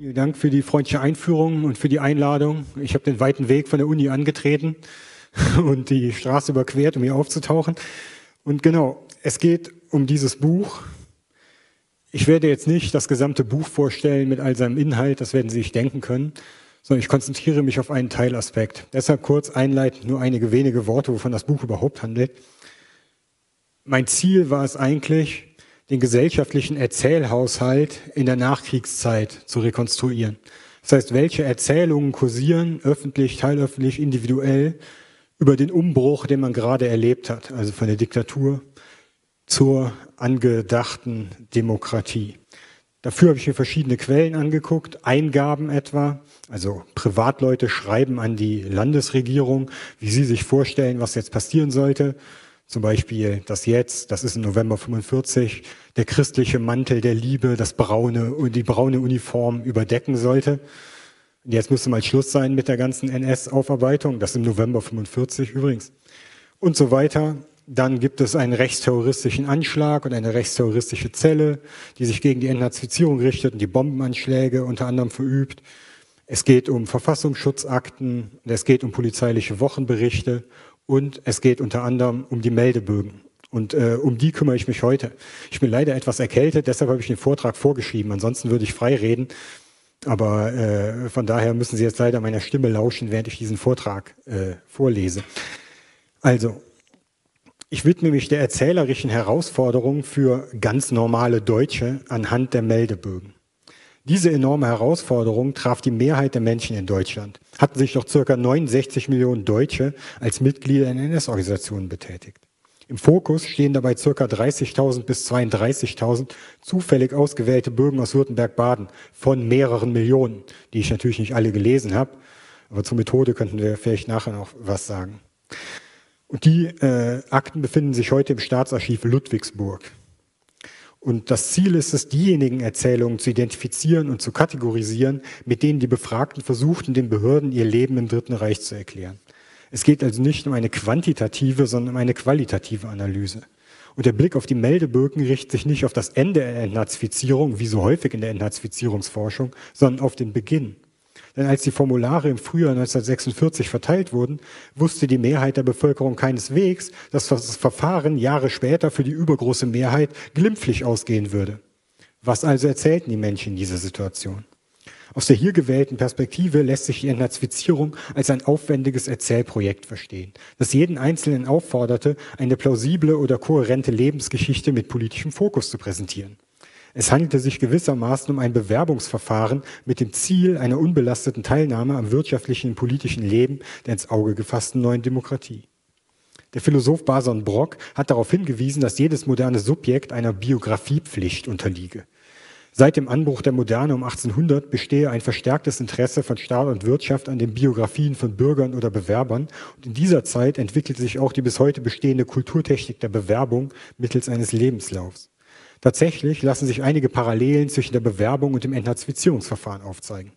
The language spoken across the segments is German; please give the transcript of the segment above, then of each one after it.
Vielen Dank für die freundliche Einführung und für die Einladung. Ich habe den weiten Weg von der Uni angetreten und die Straße überquert, um hier aufzutauchen. Und genau, es geht um dieses Buch. Ich werde jetzt nicht das gesamte Buch vorstellen mit all seinem Inhalt, das werden Sie sich denken können, sondern ich konzentriere mich auf einen Teilaspekt. Deshalb kurz einleitend nur einige wenige Worte, wovon das Buch überhaupt handelt. Mein Ziel war es eigentlich, den gesellschaftlichen Erzählhaushalt in der Nachkriegszeit zu rekonstruieren. Das heißt, welche Erzählungen kursieren, öffentlich, teilöffentlich, individuell, über den Umbruch, den man gerade erlebt hat, also von der Diktatur zur angedachten Demokratie. Dafür habe ich mir verschiedene Quellen angeguckt, Eingaben etwa, also Privatleute schreiben an die Landesregierung, wie sie sich vorstellen, was jetzt passieren sollte. Zum Beispiel das jetzt, das ist im November 45, der christliche Mantel der Liebe, das braune, die braune Uniform überdecken sollte. Jetzt müsste mal Schluss sein mit der ganzen NS-Aufarbeitung, das im November 45 übrigens. Und so weiter. Dann gibt es einen rechtsterroristischen Anschlag und eine rechtsterroristische Zelle, die sich gegen die Entnazifizierung richtet und die Bombenanschläge unter anderem verübt. Es geht um Verfassungsschutzakten, es geht um polizeiliche Wochenberichte und es geht unter anderem um die Meldebögen. Und äh, um die kümmere ich mich heute. Ich bin leider etwas erkältet, deshalb habe ich den Vortrag vorgeschrieben. Ansonsten würde ich frei reden. Aber äh, von daher müssen Sie jetzt leider meiner Stimme lauschen, während ich diesen Vortrag äh, vorlese. Also, ich widme mich der erzählerischen Herausforderung für ganz normale Deutsche anhand der Meldebögen. Diese enorme Herausforderung traf die Mehrheit der Menschen in Deutschland, hatten sich noch circa 69 Millionen Deutsche als Mitglieder in NS-Organisationen betätigt. Im Fokus stehen dabei ca. 30.000 bis 32.000 zufällig ausgewählte Bürger aus Württemberg-Baden von mehreren Millionen, die ich natürlich nicht alle gelesen habe. Aber zur Methode könnten wir vielleicht nachher noch was sagen. Und die äh, Akten befinden sich heute im Staatsarchiv Ludwigsburg. Und das Ziel ist es, diejenigen Erzählungen zu identifizieren und zu kategorisieren, mit denen die Befragten versuchten, den Behörden ihr Leben im Dritten Reich zu erklären. Es geht also nicht um eine quantitative, sondern um eine qualitative Analyse. Und der Blick auf die Meldebögen richtet sich nicht auf das Ende der Entnazifizierung, wie so häufig in der Entnazifizierungsforschung, sondern auf den Beginn. Denn als die Formulare im Frühjahr 1946 verteilt wurden, wusste die Mehrheit der Bevölkerung keineswegs, dass das Verfahren Jahre später für die übergroße Mehrheit glimpflich ausgehen würde. Was also erzählten die Menschen in dieser Situation? Aus der hier gewählten Perspektive lässt sich die Entnazifizierung als ein aufwendiges Erzählprojekt verstehen, das jeden Einzelnen aufforderte, eine plausible oder kohärente Lebensgeschichte mit politischem Fokus zu präsentieren. Es handelte sich gewissermaßen um ein Bewerbungsverfahren mit dem Ziel einer unbelasteten Teilnahme am wirtschaftlichen und politischen Leben der ins Auge gefassten neuen Demokratie. Der Philosoph Bason Brock hat darauf hingewiesen, dass jedes moderne Subjekt einer Biografiepflicht unterliege. Seit dem Anbruch der Moderne um 1800 bestehe ein verstärktes Interesse von Staat und Wirtschaft an den Biografien von Bürgern oder Bewerbern. Und in dieser Zeit entwickelte sich auch die bis heute bestehende Kulturtechnik der Bewerbung mittels eines Lebenslaufs. Tatsächlich lassen sich einige Parallelen zwischen der Bewerbung und dem Entnazifizierungsverfahren aufzeigen.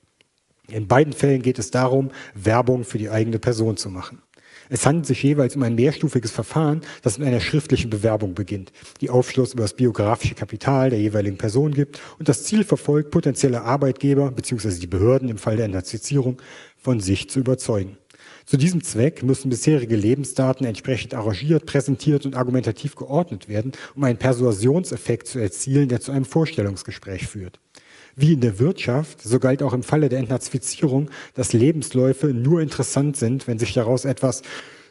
In beiden Fällen geht es darum, Werbung für die eigene Person zu machen. Es handelt sich jeweils um ein mehrstufiges Verfahren, das mit einer schriftlichen Bewerbung beginnt, die Aufschluss über das biografische Kapital der jeweiligen Person gibt und das Ziel verfolgt, potenzielle Arbeitgeber bzw. die Behörden im Fall der Entnazifizierung von sich zu überzeugen. Zu diesem Zweck müssen bisherige Lebensdaten entsprechend arrangiert, präsentiert und argumentativ geordnet werden, um einen Persuasionseffekt zu erzielen, der zu einem Vorstellungsgespräch führt. Wie in der Wirtschaft, so galt auch im Falle der Entnazifizierung, dass Lebensläufe nur interessant sind, wenn sich daraus etwas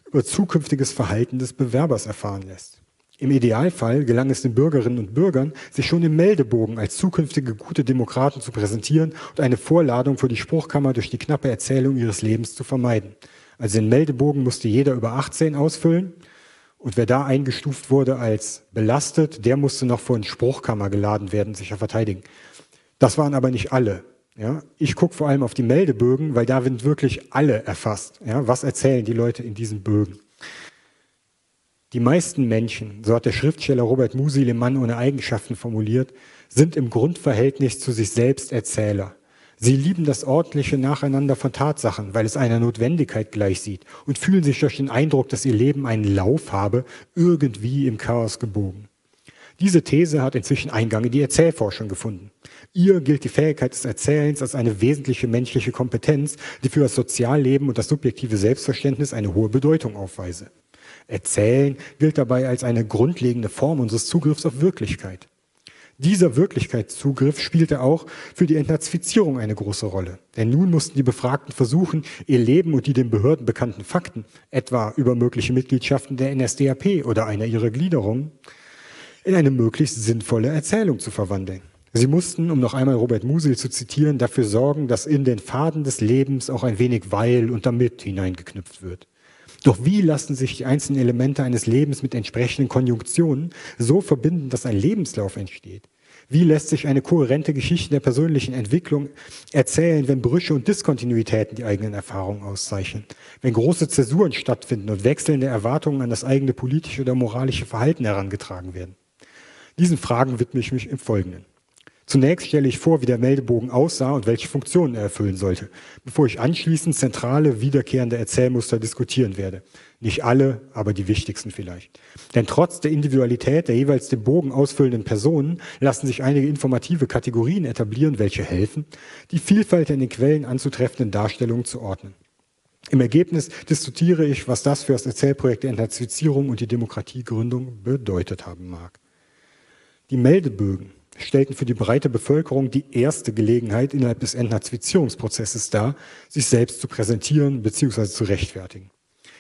über zukünftiges Verhalten des Bewerbers erfahren lässt. Im Idealfall gelang es den Bürgerinnen und Bürgern, sich schon im Meldebogen als zukünftige gute Demokraten zu präsentieren und eine Vorladung für die Spruchkammer durch die knappe Erzählung ihres Lebens zu vermeiden. Also den Meldebogen musste jeder über 18 ausfüllen und wer da eingestuft wurde als belastet, der musste noch vor eine Spruchkammer geladen werden, sich ja verteidigen. Das waren aber nicht alle. Ja, ich gucke vor allem auf die Meldebögen, weil da sind wirklich alle erfasst. Ja, was erzählen die Leute in diesen Bögen? Die meisten Menschen, so hat der Schriftsteller Robert Musil im Mann ohne Eigenschaften formuliert, sind im Grundverhältnis zu sich selbst Erzähler. Sie lieben das ordentliche Nacheinander von Tatsachen, weil es einer Notwendigkeit gleichsieht und fühlen sich durch den Eindruck, dass ihr Leben einen Lauf habe, irgendwie im Chaos gebogen. Diese These hat inzwischen Eingang in die Erzählforschung gefunden. Ihr gilt die Fähigkeit des Erzählens als eine wesentliche menschliche Kompetenz, die für das Sozialleben und das subjektive Selbstverständnis eine hohe Bedeutung aufweise. Erzählen gilt dabei als eine grundlegende Form unseres Zugriffs auf Wirklichkeit. Dieser Wirklichkeitszugriff spielte auch für die Entnazifizierung eine große Rolle. Denn nun mussten die Befragten versuchen, ihr Leben und die den Behörden bekannten Fakten, etwa über mögliche Mitgliedschaften der NSDAP oder einer ihrer Gliederungen, in eine möglichst sinnvolle Erzählung zu verwandeln. Sie mussten, um noch einmal Robert Musil zu zitieren, dafür sorgen, dass in den Faden des Lebens auch ein wenig Weil und damit hineingeknüpft wird. Doch wie lassen sich die einzelnen Elemente eines Lebens mit entsprechenden Konjunktionen so verbinden, dass ein Lebenslauf entsteht? Wie lässt sich eine kohärente Geschichte der persönlichen Entwicklung erzählen, wenn Brüche und Diskontinuitäten die eigenen Erfahrungen auszeichnen? Wenn große Zäsuren stattfinden und wechselnde Erwartungen an das eigene politische oder moralische Verhalten herangetragen werden? Diesen Fragen widme ich mich im Folgenden. Zunächst stelle ich vor, wie der Meldebogen aussah und welche Funktionen er erfüllen sollte, bevor ich anschließend zentrale, wiederkehrende Erzählmuster diskutieren werde. Nicht alle, aber die wichtigsten vielleicht. Denn trotz der Individualität der jeweils den Bogen ausfüllenden Personen lassen sich einige informative Kategorien etablieren, welche helfen, die Vielfalt in den Quellen anzutreffenden Darstellungen zu ordnen. Im Ergebnis diskutiere ich, was das für das Erzählprojekt der Entnazifizierung und die Demokratiegründung bedeutet haben mag. Die Meldebögen stellten für die breite Bevölkerung die erste Gelegenheit innerhalb des Entnazifizierungsprozesses dar, sich selbst zu präsentieren bzw. zu rechtfertigen.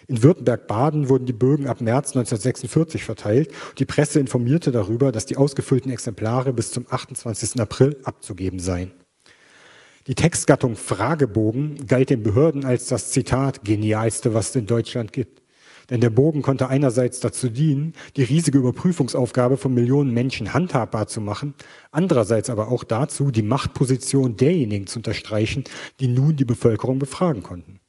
In Württemberg-Baden wurden die Bögen ab März 1946 verteilt. Die Presse informierte darüber, dass die ausgefüllten Exemplare bis zum 28. April abzugeben seien. Die Textgattung Fragebogen galt den Behörden als das Zitat genialste, was es in Deutschland gibt. Denn der Bogen konnte einerseits dazu dienen, die riesige Überprüfungsaufgabe von Millionen Menschen handhabbar zu machen, andererseits aber auch dazu, die Machtposition derjenigen zu unterstreichen, die nun die Bevölkerung befragen konnten.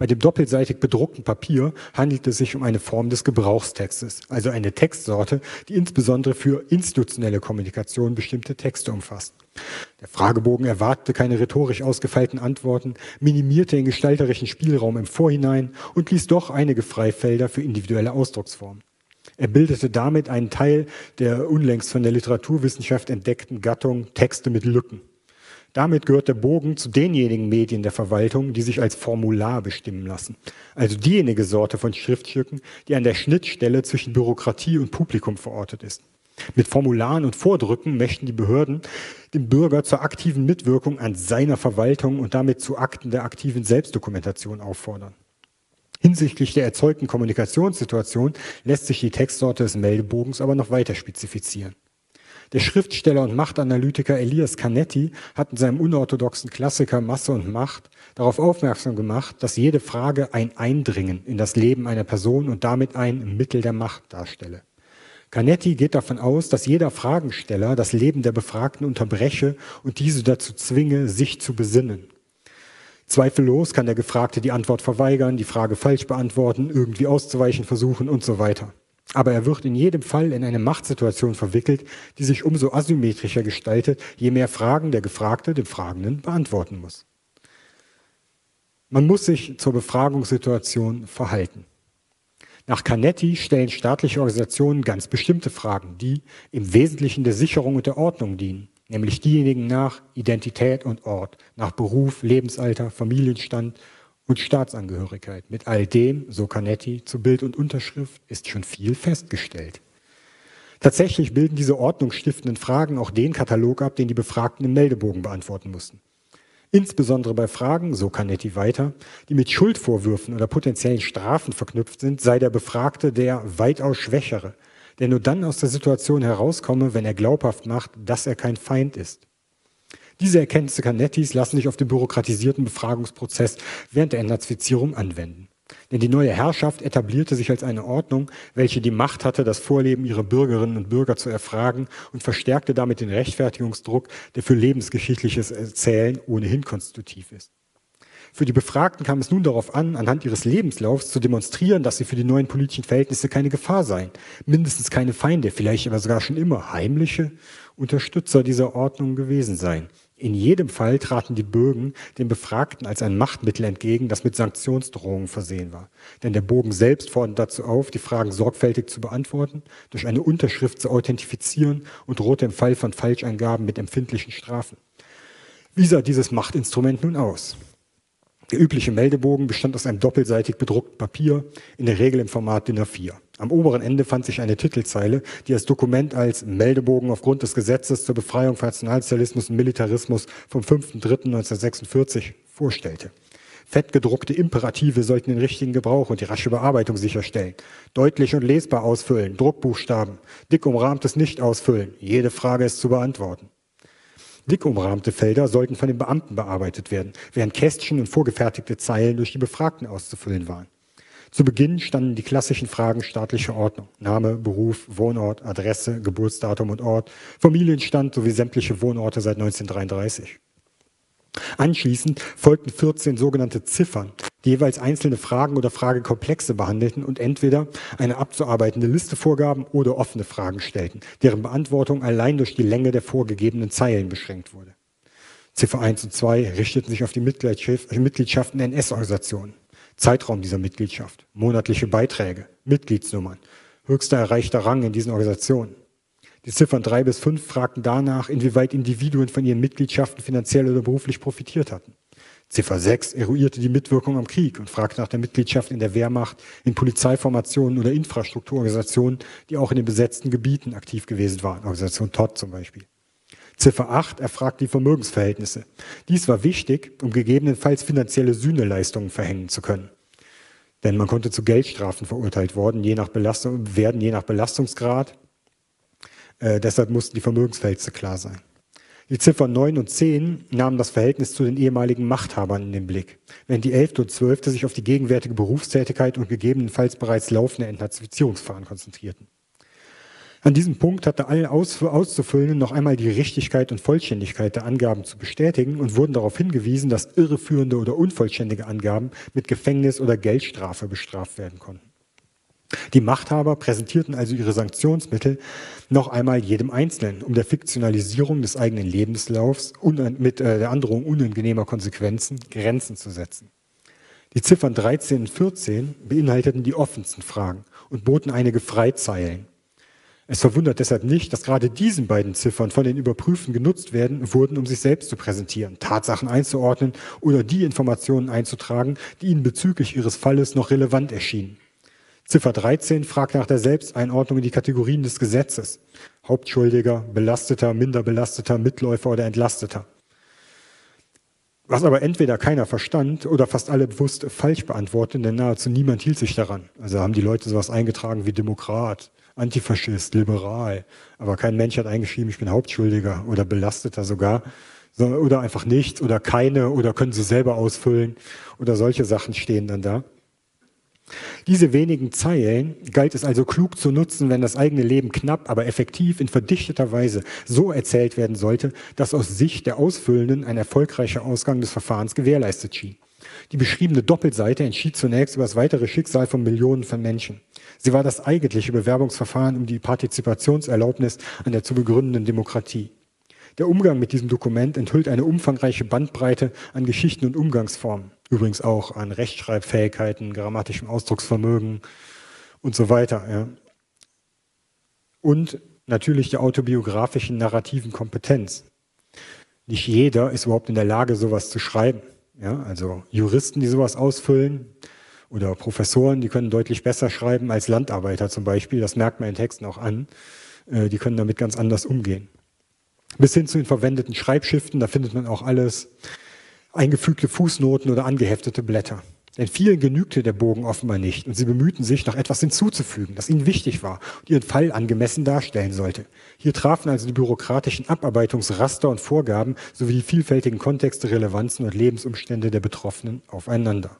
Bei dem doppelseitig bedruckten Papier handelt es sich um eine Form des Gebrauchstextes, also eine Textsorte, die insbesondere für institutionelle Kommunikation bestimmte Texte umfasst. Der Fragebogen erwartete keine rhetorisch ausgefeilten Antworten, minimierte den gestalterischen Spielraum im Vorhinein und ließ doch einige Freifelder für individuelle Ausdrucksformen. Er bildete damit einen Teil der unlängst von der Literaturwissenschaft entdeckten Gattung Texte mit Lücken. Damit gehört der Bogen zu denjenigen Medien der Verwaltung, die sich als Formular bestimmen lassen. Also diejenige Sorte von Schriftstücken, die an der Schnittstelle zwischen Bürokratie und Publikum verortet ist. Mit Formularen und Vordrücken möchten die Behörden den Bürger zur aktiven Mitwirkung an seiner Verwaltung und damit zu Akten der aktiven Selbstdokumentation auffordern. Hinsichtlich der erzeugten Kommunikationssituation lässt sich die Textsorte des Meldebogens aber noch weiter spezifizieren. Der Schriftsteller und Machtanalytiker Elias Canetti hat in seinem unorthodoxen Klassiker Masse und Macht darauf aufmerksam gemacht, dass jede Frage ein Eindringen in das Leben einer Person und damit ein Mittel der Macht darstelle. Canetti geht davon aus, dass jeder Fragensteller das Leben der Befragten unterbreche und diese dazu zwinge, sich zu besinnen. Zweifellos kann der Gefragte die Antwort verweigern, die Frage falsch beantworten, irgendwie auszuweichen versuchen und so weiter. Aber er wird in jedem Fall in eine Machtsituation verwickelt, die sich umso asymmetrischer gestaltet, je mehr Fragen der Gefragte dem Fragenden beantworten muss. Man muss sich zur Befragungssituation verhalten. Nach Canetti stellen staatliche Organisationen ganz bestimmte Fragen, die im Wesentlichen der Sicherung und der Ordnung dienen, nämlich diejenigen nach Identität und Ort, nach Beruf, Lebensalter, Familienstand und Staatsangehörigkeit. Mit all dem, so Canetti, zu Bild und Unterschrift ist schon viel festgestellt. Tatsächlich bilden diese ordnungsstiftenden Fragen auch den Katalog ab, den die Befragten im Meldebogen beantworten mussten. Insbesondere bei Fragen, so Canetti weiter, die mit Schuldvorwürfen oder potenziellen Strafen verknüpft sind, sei der Befragte der weitaus Schwächere, der nur dann aus der Situation herauskomme, wenn er glaubhaft macht, dass er kein Feind ist. Diese Erkenntnisse Canettis lassen sich auf den bürokratisierten Befragungsprozess während der Entnazifizierung anwenden. Denn die neue Herrschaft etablierte sich als eine Ordnung, welche die Macht hatte, das Vorleben ihrer Bürgerinnen und Bürger zu erfragen und verstärkte damit den Rechtfertigungsdruck, der für lebensgeschichtliches Erzählen ohnehin konstitutiv ist. Für die Befragten kam es nun darauf an, anhand ihres Lebenslaufs zu demonstrieren, dass sie für die neuen politischen Verhältnisse keine Gefahr seien, mindestens keine Feinde, vielleicht aber sogar schon immer heimliche Unterstützer dieser Ordnung gewesen seien In jedem Fall traten die Bögen den Befragten als ein Machtmittel entgegen, das mit Sanktionsdrohungen versehen war. Denn der Bogen selbst fordert dazu auf, die Fragen sorgfältig zu beantworten, durch eine Unterschrift zu authentifizieren und drohte im Fall von Falscheingaben mit empfindlichen Strafen. Wie sah dieses Machtinstrument nun aus? Der übliche Meldebogen bestand aus einem doppelseitig bedruckten Papier, in der Regel im Format DIN A4. Am oberen Ende fand sich eine Titelzeile, die das Dokument als Meldebogen aufgrund des Gesetzes zur Befreiung von Nationalsozialismus und Militarismus vom 5.3.1946 vorstellte. Fettgedruckte Imperative sollten den richtigen Gebrauch und die rasche Bearbeitung sicherstellen. Deutlich und lesbar ausfüllen, Druckbuchstaben, dick umrahmtes nicht ausfüllen, jede Frage ist zu beantworten. Dick umrahmte Felder sollten von den Beamten bearbeitet werden, während Kästchen und vorgefertigte Zeilen durch die Befragten auszufüllen waren. Zu Beginn standen die klassischen Fragen staatlicher Ordnung. Name, Beruf, Wohnort, Adresse, Geburtsdatum und Ort, Familienstand sowie sämtliche Wohnorte seit 1933. Anschließend folgten 14 sogenannte Ziffern, die jeweils einzelne Fragen oder Fragekomplexe behandelten und entweder eine abzuarbeitende Liste vorgaben oder offene Fragen stellten, deren Beantwortung allein durch die Länge der vorgegebenen Zeilen beschränkt wurde. Ziffer 1 und 2 richteten sich auf die Mitgliedschaften NS-Organisationen, Zeitraum dieser Mitgliedschaft, monatliche Beiträge, Mitgliedsnummern, höchster erreichter Rang in diesen Organisationen. Die Ziffern 3 bis 5 fragten danach, inwieweit Individuen von ihren Mitgliedschaften finanziell oder beruflich profitiert hatten. Ziffer 6 eruierte die Mitwirkung am Krieg und fragte nach der Mitgliedschaft in der Wehrmacht, in Polizeiformationen oder Infrastrukturorganisationen, die auch in den besetzten Gebieten aktiv gewesen waren, Organisation TOT zum Beispiel. Ziffer 8 erfragt die Vermögensverhältnisse. Dies war wichtig, um gegebenenfalls finanzielle Sühneleistungen verhängen zu können. Denn man konnte zu Geldstrafen verurteilt worden, je nach Belastung, werden, je nach Belastungsgrad. Äh, deshalb mussten die Vermögensverhältnisse klar sein. Die Ziffern 9 und 10 nahmen das Verhältnis zu den ehemaligen Machthabern in den Blick, während die 11. und 12. sich auf die gegenwärtige Berufstätigkeit und gegebenenfalls bereits laufende Entnazifizierungsfahren konzentrierten. An diesem Punkt hatte allen Auszufüllenden noch einmal die Richtigkeit und Vollständigkeit der Angaben zu bestätigen und wurden darauf hingewiesen, dass irreführende oder unvollständige Angaben mit Gefängnis oder Geldstrafe bestraft werden konnten. Die Machthaber präsentierten also ihre Sanktionsmittel noch einmal jedem Einzelnen, um der Fiktionalisierung des eigenen Lebenslaufs mit äh, der Androhung unangenehmer Konsequenzen Grenzen zu setzen. Die Ziffern 13 und 14 beinhalteten die offensten Fragen und boten einige Freizeilen. Es verwundert deshalb nicht, dass gerade diesen beiden Ziffern von den Überprüften genutzt werden wurden, um sich selbst zu präsentieren, Tatsachen einzuordnen oder die Informationen einzutragen, die ihnen bezüglich ihres Falles noch relevant erschienen. Ziffer 13 fragt nach der Selbsteinordnung in die Kategorien des Gesetzes. Hauptschuldiger, Belasteter, Minderbelasteter, Mitläufer oder Entlasteter. Was aber entweder keiner verstand oder fast alle bewusst falsch beantworteten, denn nahezu niemand hielt sich daran. Also haben die Leute sowas eingetragen wie Demokrat, Antifaschist, liberal. Aber kein Mensch hat eingeschrieben, ich bin Hauptschuldiger oder Belasteter sogar. Oder einfach nichts oder keine oder können sie selber ausfüllen oder solche Sachen stehen dann da. Diese wenigen Zeilen galt es also klug zu nutzen, wenn das eigene Leben knapp, aber effektiv in verdichteter Weise so erzählt werden sollte, dass aus Sicht der Ausfüllenden ein erfolgreicher Ausgang des Verfahrens gewährleistet schien. Die beschriebene Doppelseite entschied zunächst über das weitere Schicksal von Millionen von Menschen. Sie war das eigentliche Bewerbungsverfahren um die Partizipationserlaubnis an der zu begründenden Demokratie. Der Umgang mit diesem Dokument enthüllt eine umfangreiche Bandbreite an Geschichten und Umgangsformen. Übrigens auch an Rechtschreibfähigkeiten, grammatischem Ausdrucksvermögen und so weiter. Ja. Und natürlich der autobiografischen narrativen Kompetenz. Nicht jeder ist überhaupt in der Lage, sowas zu schreiben. Ja, also Juristen, die sowas ausfüllen, oder Professoren, die können deutlich besser schreiben als Landarbeiter zum Beispiel. Das merkt man in Texten auch an. Äh, die können damit ganz anders umgehen. Bis hin zu den verwendeten Schreibschriften, da findet man auch alles eingefügte Fußnoten oder angeheftete Blätter. Denn vielen genügte der Bogen offenbar nicht und sie bemühten sich, noch etwas hinzuzufügen, das ihnen wichtig war und ihren Fall angemessen darstellen sollte. Hier trafen also die bürokratischen Abarbeitungsraster und Vorgaben sowie die vielfältigen Kontexte, Relevanzen und Lebensumstände der Betroffenen aufeinander.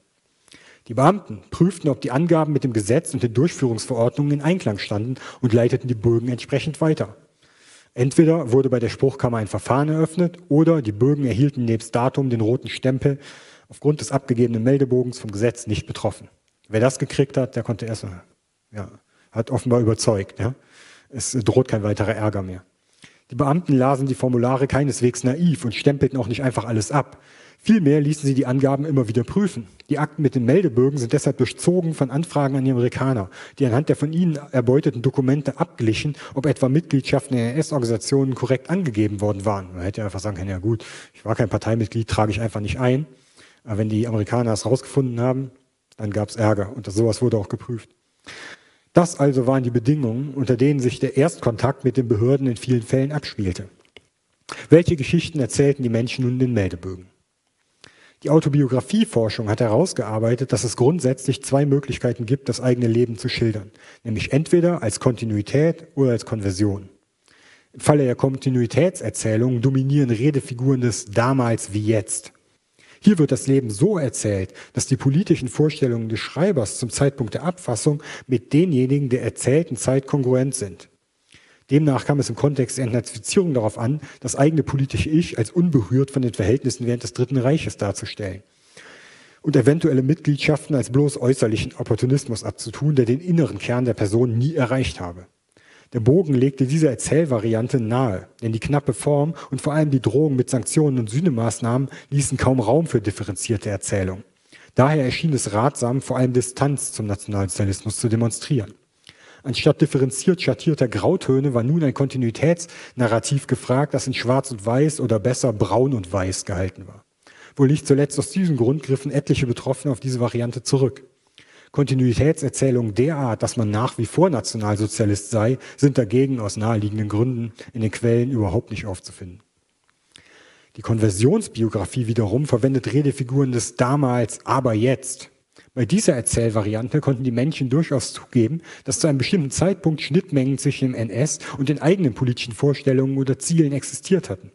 Die Beamten prüften, ob die Angaben mit dem Gesetz und den Durchführungsverordnungen in Einklang standen und leiteten die Bögen entsprechend weiter. Entweder wurde bei der Spruchkammer ein Verfahren eröffnet oder die Bögen erhielten nebst Datum den roten Stempel aufgrund des abgegebenen Meldebogens vom Gesetz nicht betroffen. Wer das gekriegt hat, der konnte erst, ja, hat offenbar überzeugt. Ja. Es droht kein weiterer Ärger mehr. Die Beamten lasen die Formulare keineswegs naiv und stempelten auch nicht einfach alles ab. Vielmehr ließen sie die Angaben immer wieder prüfen. Die Akten mit den Meldebögen sind deshalb durchzogen von Anfragen an die Amerikaner, die anhand der von ihnen erbeuteten Dokumente abglichen, ob etwa Mitgliedschaften in NS-Organisationen korrekt angegeben worden waren. Man hätte einfach sagen können, ja gut, ich war kein Parteimitglied, trage ich einfach nicht ein. Aber wenn die Amerikaner es rausgefunden haben, dann gab es Ärger und das, sowas wurde auch geprüft. Das also waren die Bedingungen, unter denen sich der Erstkontakt mit den Behörden in vielen Fällen abspielte. Welche Geschichten erzählten die Menschen nun den Meldebögen? Die Autobiografieforschung hat herausgearbeitet, dass es grundsätzlich zwei Möglichkeiten gibt, das eigene Leben zu schildern, nämlich entweder als Kontinuität oder als Konversion. Im Falle der Kontinuitätserzählung dominieren Redefiguren des damals wie jetzt. Hier wird das Leben so erzählt, dass die politischen Vorstellungen des Schreibers zum Zeitpunkt der Abfassung mit denjenigen der erzählten Zeit kongruent sind. Demnach kam es im Kontext der Entnazifizierung darauf an, das eigene politische Ich als unberührt von den Verhältnissen während des Dritten Reiches darzustellen und eventuelle Mitgliedschaften als bloß äußerlichen Opportunismus abzutun, der den inneren Kern der Person nie erreicht habe. Der Bogen legte diese Erzählvariante nahe, denn die knappe Form und vor allem die Drohung mit Sanktionen und Sühnemaßnahmen ließen kaum Raum für differenzierte Erzählung. Daher erschien es ratsam, vor allem Distanz zum Nationalsozialismus zu demonstrieren. Anstatt differenziert schattierter Grautöne war nun ein Kontinuitätsnarrativ gefragt, das in Schwarz und Weiß oder besser Braun und Weiß gehalten war. Wohl nicht zuletzt aus diesem Grund griffen etliche Betroffene auf diese Variante zurück. Kontinuitätserzählungen derart, dass man nach wie vor Nationalsozialist sei, sind dagegen aus naheliegenden Gründen in den Quellen überhaupt nicht aufzufinden. Die Konversionsbiografie wiederum verwendet Redefiguren des damals, aber jetzt. Bei dieser Erzählvariante konnten die Menschen durchaus zugeben, dass zu einem bestimmten Zeitpunkt Schnittmengen zwischen dem NS und den eigenen politischen Vorstellungen oder Zielen existiert hatten.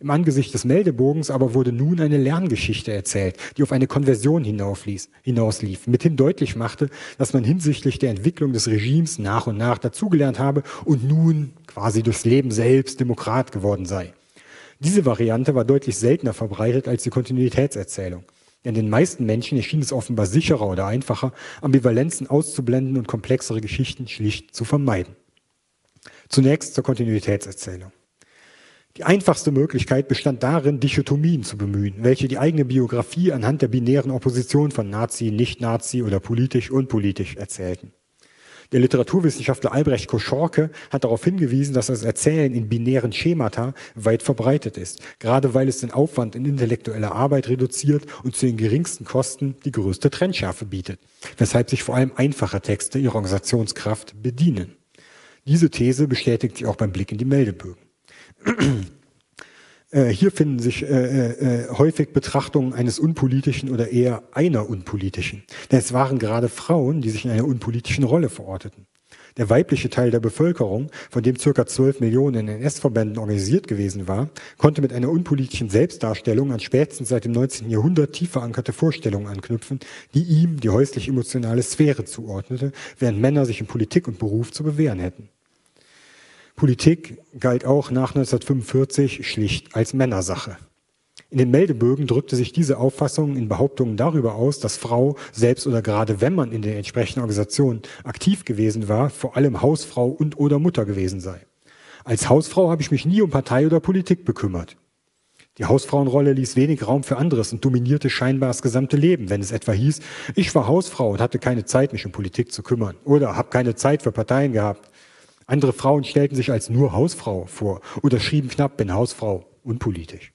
Im Angesicht des Meldebogens aber wurde nun eine Lerngeschichte erzählt, die auf eine Konversion hinauslief, mithin deutlich machte, dass man hinsichtlich der Entwicklung des Regimes nach und nach dazugelernt habe und nun quasi durchs Leben selbst Demokrat geworden sei. Diese Variante war deutlich seltener verbreitet als die Kontinuitätserzählung. Denn den meisten Menschen erschien es offenbar sicherer oder einfacher, Ambivalenzen auszublenden und komplexere Geschichten schlicht zu vermeiden. Zunächst zur Kontinuitätserzählung. Die einfachste Möglichkeit bestand darin, Dichotomien zu bemühen, welche die eigene Biografie anhand der binären Opposition von Nazi, Nicht-Nazi oder politisch-unpolitisch erzählten. Der Literaturwissenschaftler Albrecht Koschorke hat darauf hingewiesen, dass das Erzählen in binären Schemata weit verbreitet ist, gerade weil es den Aufwand in intellektueller Arbeit reduziert und zu den geringsten Kosten die größte Trennschärfe bietet, weshalb sich vor allem einfache Texte ihrer Organisationskraft bedienen. Diese These bestätigt sich auch beim Blick in die Meldebögen. Äh, hier finden sich äh, äh, häufig Betrachtungen eines unpolitischen oder eher einer unpolitischen. Denn es waren gerade Frauen, die sich in einer unpolitischen Rolle verorteten. Der weibliche Teil der Bevölkerung, von dem circa 12 Millionen in NS-Verbänden organisiert gewesen war, konnte mit einer unpolitischen Selbstdarstellung an spätestens seit dem 19. Jahrhundert tief verankerte Vorstellungen anknüpfen, die ihm die häuslich-emotionale Sphäre zuordnete, während Männer sich in Politik und Beruf zu bewähren hätten. Politik galt auch nach 1945 schlicht als Männersache. In den Meldebögen drückte sich diese Auffassung in Behauptungen darüber aus, dass Frau, selbst oder gerade wenn man in der entsprechenden Organisation aktiv gewesen war, vor allem Hausfrau und oder Mutter gewesen sei. Als Hausfrau habe ich mich nie um Partei oder Politik bekümmert. Die Hausfrauenrolle ließ wenig Raum für anderes und dominierte scheinbar das gesamte Leben, wenn es etwa hieß, ich war Hausfrau und hatte keine Zeit, mich um Politik zu kümmern oder habe keine Zeit für Parteien gehabt. Andere Frauen stellten sich als nur Hausfrau vor oder schrieben knapp, bin Hausfrau, unpolitisch.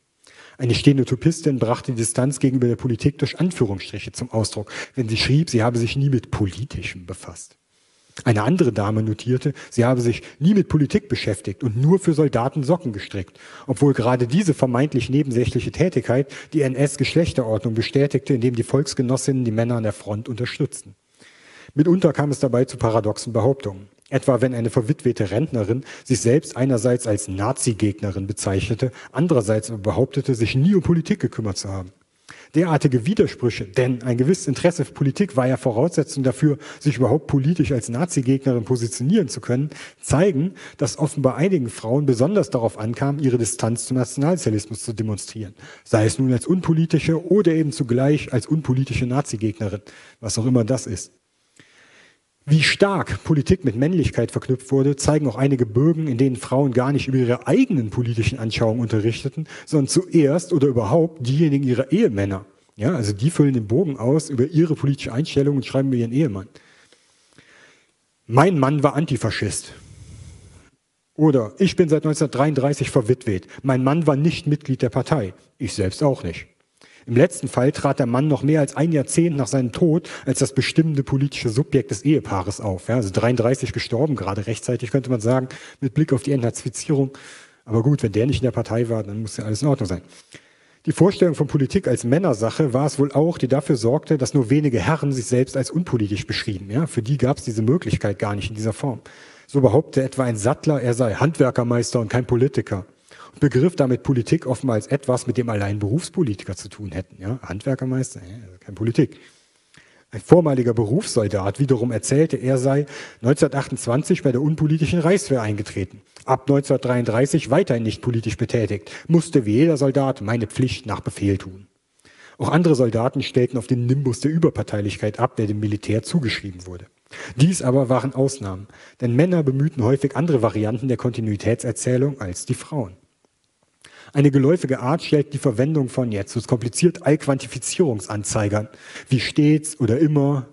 Eine Stenotypistin brachte die Distanz gegenüber der Politik durch Anführungsstriche zum Ausdruck, wenn sie schrieb, sie habe sich nie mit Politischem befasst. Eine andere Dame notierte, sie habe sich nie mit Politik beschäftigt und nur für Soldaten Socken gestrickt, obwohl gerade diese vermeintlich nebensächliche Tätigkeit die NS-Geschlechterordnung bestätigte, indem die Volksgenossinnen die Männer an der Front unterstützten. Mitunter kam es dabei zu paradoxen Behauptungen. Etwa wenn eine verwitwete Rentnerin sich selbst einerseits als Nazi-Gegnerin bezeichnete, andererseits aber behauptete, sich nie um Politik gekümmert zu haben. Derartige Widersprüche, denn ein gewisses Interesse für Politik war ja Voraussetzung dafür, sich überhaupt politisch als Nazi-Gegnerin positionieren zu können, zeigen, dass offenbar einigen Frauen besonders darauf ankam, ihre Distanz zum Nationalsozialismus zu demonstrieren. Sei es nun als unpolitische oder eben zugleich als unpolitische Nazi-Gegnerin, was auch immer das ist. Wie stark Politik mit Männlichkeit verknüpft wurde, zeigen auch einige Bögen, in denen Frauen gar nicht über ihre eigenen politischen Anschauungen unterrichteten, sondern zuerst oder überhaupt diejenigen ihrer Ehemänner. Ja, also die füllen den Bogen aus über ihre politische Einstellung und schreiben über ihren Ehemann. Mein Mann war Antifaschist. Oder ich bin seit 1933 verwitwet. Mein Mann war nicht Mitglied der Partei. Ich selbst auch nicht. Im letzten Fall trat der Mann noch mehr als ein Jahrzehnt nach seinem Tod als das bestimmende politische Subjekt des Ehepaares auf. Ja, also 33 gestorben, gerade rechtzeitig könnte man sagen, mit Blick auf die Entnazifizierung. Aber gut, wenn der nicht in der Partei war, dann muss ja alles in Ordnung sein. Die Vorstellung von Politik als Männersache war es wohl auch, die dafür sorgte, dass nur wenige Herren sich selbst als unpolitisch beschrieben. Ja, für die gab es diese Möglichkeit gar nicht in dieser Form. So behauptete etwa ein Sattler, er sei Handwerkermeister und kein Politiker und begriff damit Politik offenbar als etwas, mit dem allein Berufspolitiker zu tun hätten. Ja? Handwerkermeister, ja, also keine Politik. Ein vormaliger Berufssoldat wiederum erzählte, er sei 1928 bei der unpolitischen Reichswehr eingetreten. Ab 1933 weiterhin nicht politisch betätigt, musste wie jeder Soldat meine Pflicht nach Befehl tun. Auch andere Soldaten stellten auf den Nimbus der Überparteilichkeit ab, der dem Militär zugeschrieben wurde. Dies aber waren Ausnahmen, denn Männer bemühten häufig andere Varianten der Kontinuitätserzählung als die Frauen. Eine geläufige Art stellt die Verwendung von jetzt, so kompliziert, Allquantifizierungsanzeigern, wie stets oder immer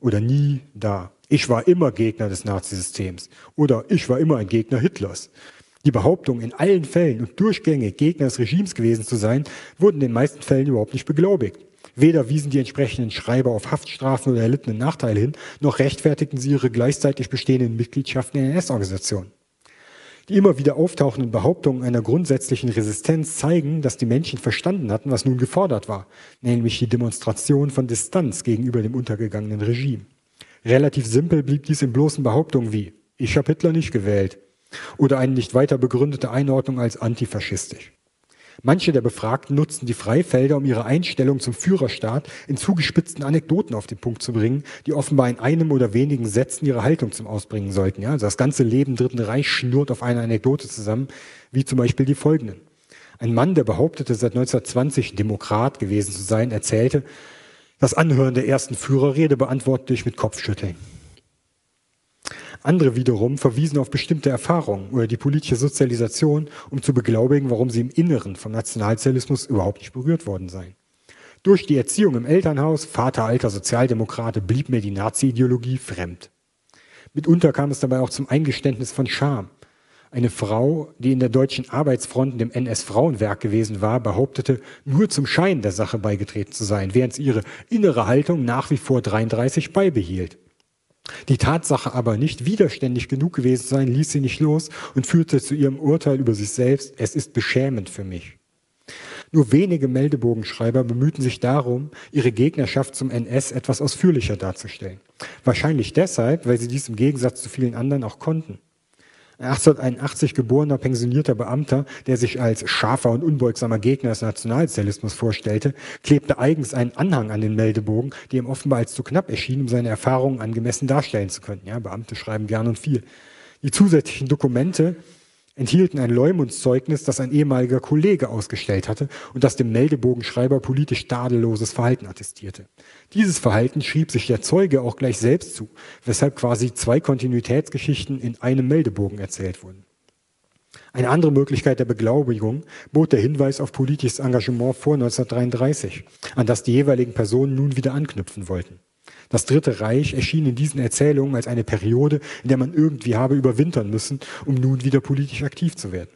oder nie dar. Ich war immer Gegner des Nazisystems oder ich war immer ein Gegner Hitlers. Die Behauptung, in allen Fällen und durchgängig Gegner des Regimes gewesen zu sein, wurden in den meisten Fällen überhaupt nicht beglaubigt. Weder wiesen die entsprechenden Schreiber auf Haftstrafen oder erlittenen Nachteile hin, noch rechtfertigten sie ihre gleichzeitig bestehenden Mitgliedschaften in NS-Organisationen. Die immer wieder auftauchenden Behauptungen einer grundsätzlichen Resistenz zeigen, dass die Menschen verstanden hatten, was nun gefordert war, nämlich die Demonstration von Distanz gegenüber dem untergegangenen Regime. Relativ simpel blieb dies in bloßen Behauptungen wie ich habe Hitler nicht gewählt oder eine nicht weiter begründete Einordnung als antifaschistisch. Manche der Befragten nutzten die Freifelder, um ihre Einstellung zum Führerstaat in zugespitzten Anekdoten auf den Punkt zu bringen, die offenbar in einem oder wenigen Sätzen ihre Haltung zum Ausbringen sollten. Ja, also das ganze Leben Dritten Reich schnurrt auf eine Anekdote zusammen, wie zum Beispiel die folgenden. Ein Mann, der behauptete, seit 1920 Demokrat gewesen zu sein, erzählte, das Anhören der ersten Führerrede beantwortete ich mit Kopfschütteln. Andere wiederum verwiesen auf bestimmte Erfahrungen oder die politische Sozialisation, um zu beglaubigen, warum sie im Inneren vom Nationalsozialismus überhaupt nicht berührt worden seien. Durch die Erziehung im Elternhaus, Vater alter Sozialdemokrate, blieb mir die Nazi-Ideologie fremd. Mitunter kam es dabei auch zum Eingeständnis von Scham. Eine Frau, die in der deutschen Arbeitsfront dem NS-Frauenwerk gewesen war, behauptete, nur zum Schein der Sache beigetreten zu sein, während sie ihre innere Haltung nach wie vor 33 beibehielt. Die Tatsache aber nicht widerständig genug gewesen sein, ließ sie nicht los und führte zu ihrem Urteil über sich selbst, es ist beschämend für mich. Nur wenige Meldebogenschreiber bemühten sich darum, ihre Gegnerschaft zum NS etwas ausführlicher darzustellen. Wahrscheinlich deshalb, weil sie dies im Gegensatz zu vielen anderen auch konnten. 1881 geborener pensionierter Beamter, der sich als scharfer und unbeugsamer Gegner des Nationalsozialismus vorstellte, klebte eigens einen Anhang an den Meldebogen, der ihm offenbar als zu knapp erschien, um seine Erfahrungen angemessen darstellen zu können. Ja, Beamte schreiben gern und viel. Die zusätzlichen Dokumente enthielten ein Leumundszeugnis, das ein ehemaliger Kollege ausgestellt hatte und das dem Meldebogenschreiber politisch tadelloses Verhalten attestierte. Dieses Verhalten schrieb sich der Zeuge auch gleich selbst zu, weshalb quasi zwei Kontinuitätsgeschichten in einem Meldebogen erzählt wurden. Eine andere Möglichkeit der Beglaubigung bot der Hinweis auf politisches Engagement vor 1933, an das die jeweiligen Personen nun wieder anknüpfen wollten. Das Dritte Reich erschien in diesen Erzählungen als eine Periode, in der man irgendwie habe überwintern müssen, um nun wieder politisch aktiv zu werden.